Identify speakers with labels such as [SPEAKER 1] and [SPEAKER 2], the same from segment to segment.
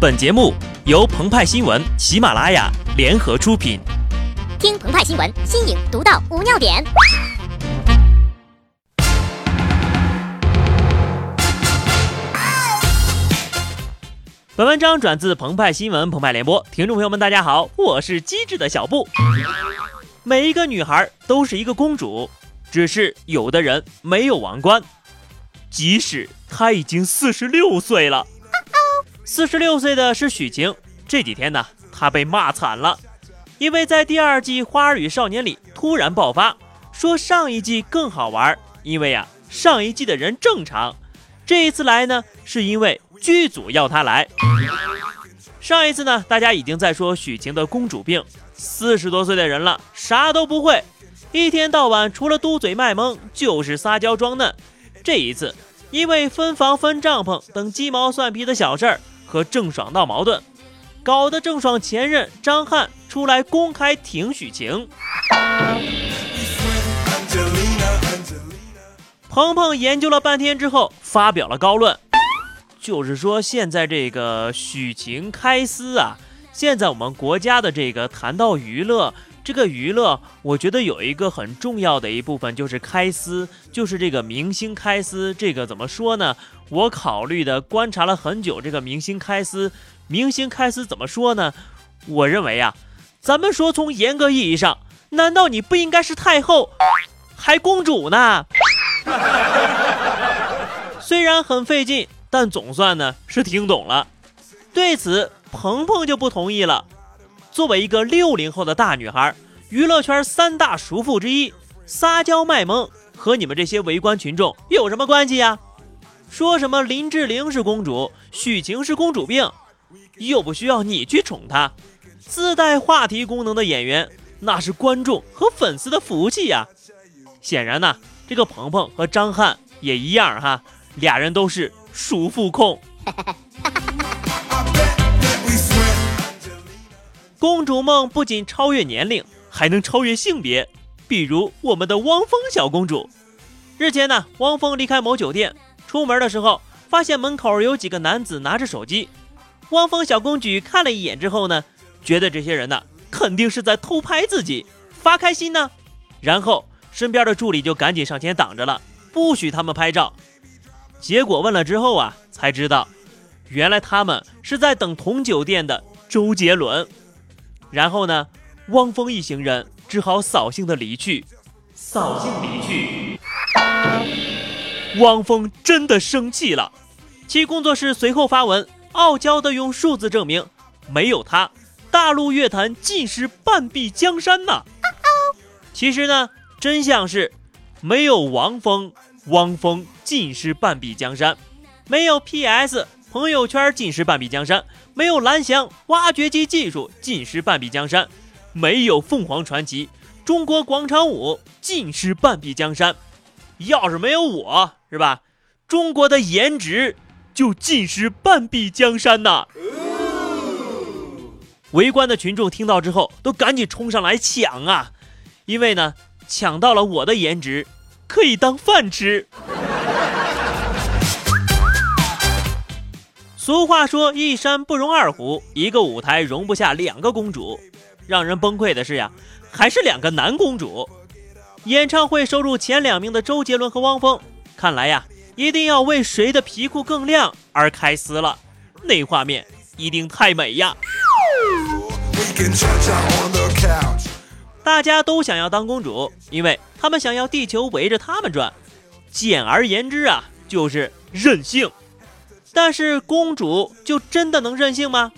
[SPEAKER 1] 本节目由澎湃新闻、喜马拉雅联合出品。
[SPEAKER 2] 听澎湃新闻，新颖独到，无尿点。
[SPEAKER 1] 本文章转自澎湃新闻、澎湃联播，听众朋友们，大家好，我是机智的小布。每一个女孩都是一个公主，只是有的人没有王冠，即使她已经四十六岁了。四十六岁的是许晴，这几天呢，她被骂惨了，因为在第二季《花儿与少年》里突然爆发，说上一季更好玩，因为呀，上一季的人正常，这一次来呢，是因为。剧组要她来。上一次呢，大家已经在说许晴的公主病，四十多岁的人了，啥都不会，一天到晚除了嘟嘴卖萌就是撒娇装嫩。这一次，因为分房分帐篷等鸡毛蒜皮的小事儿和郑爽闹矛盾，搞得郑爽前任张翰出来公开挺许晴。鹏鹏研究了半天之后，发表了高论。就是说，现在这个许晴开撕啊，现在我们国家的这个谈到娱乐，这个娱乐，我觉得有一个很重要的一部分就是开撕，就是这个明星开撕。这个怎么说呢？我考虑的观察了很久，这个明星开撕，明星开撕怎么说呢？我认为啊，咱们说从严格意义上，难道你不应该是太后，还公主呢？虽然很费劲。但总算呢是听懂了，对此鹏鹏就不同意了。作为一个六零后的大女孩，娱乐圈三大叔父之一，撒娇卖萌和你们这些围观群众有什么关系呀？说什么林志玲是公主，许晴是公主病，又不需要你去宠她。自带话题功能的演员，那是观众和粉丝的福气呀。显然呢，这个鹏鹏和张翰也一样哈，俩人都是。叔父控，公主梦不仅超越年龄，还能超越性别。比如我们的汪峰小公主。日前呢，汪峰离开某酒店，出门的时候发现门口有几个男子拿着手机。汪峰小公举看了一眼之后呢，觉得这些人呢肯定是在偷拍自己，发开心呢。然后身边的助理就赶紧上前挡着了，不许他们拍照。结果问了之后啊，才知道，原来他们是在等同酒店的周杰伦。然后呢，汪峰一行人只好扫兴的离去。扫兴离去。汪峰真的生气了，其工作室随后发文，傲娇的用数字证明，没有他，大陆乐坛尽是半壁江山呐。其实呢，真相是，没有汪峰。汪峰尽是半壁江山，没有 PS 朋友圈尽是半壁江山，没有蓝翔挖掘机技术尽是半壁江山，没有凤凰传奇中国广场舞尽是半壁江山。要是没有我，是吧？中国的颜值就尽失半壁江山呐！围观的群众听到之后，都赶紧冲上来抢啊，因为呢，抢到了我的颜值。可以当饭吃。俗话说：“一山不容二虎，一个舞台容不下两个公主。”让人崩溃的是呀，还是两个男公主。演唱会收入前两名的周杰伦和汪峰，看来呀，一定要为谁的皮裤更亮而开撕了。那画面一定太美呀！大家都想要当公主，因为他们想要地球围着他们转。简而言之啊，就是任性。但是公主就真的能任性吗？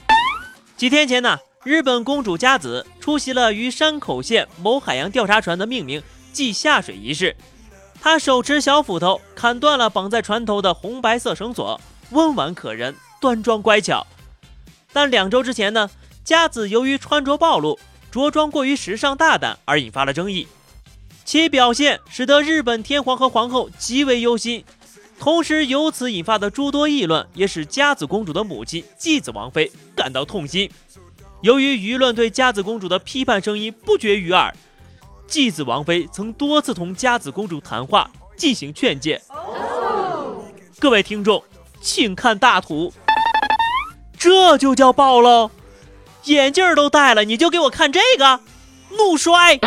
[SPEAKER 1] 几天前呢，日本公主佳子出席了于山口县某海洋调查船的命名暨下水仪式。她手持小斧头砍断了绑在船头的红白色绳索，温婉可人，端庄乖巧。但两周之前呢，佳子由于穿着暴露。着装过于时尚大胆而引发了争议，其表现使得日本天皇和皇后极为忧心，同时由此引发的诸多议论也使佳子公主的母亲继子王妃感到痛心。由于舆论对佳子公主的批判声音不绝于耳，继子王妃曾多次同佳子公主谈话进行劝诫。各位听众，请看大图。这就叫暴露！眼镜都戴了，你就给我看这个，怒摔！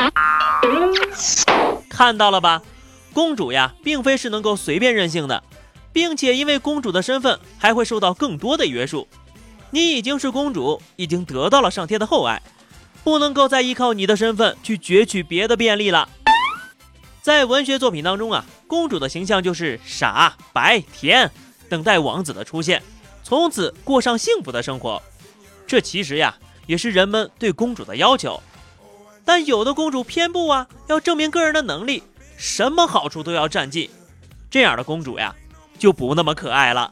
[SPEAKER 1] 看到了吧，公主呀，并非是能够随便任性的，并且因为公主的身份，还会受到更多的约束。你已经是公主，已经得到了上天的厚爱，不能够再依靠你的身份去攫取别的便利了。在文学作品当中啊，公主的形象就是傻白甜，等待王子的出现，从此过上幸福的生活。这其实呀，也是人们对公主的要求。但有的公主偏不啊，要证明个人的能力，什么好处都要占尽。这样的公主呀，就不那么可爱了。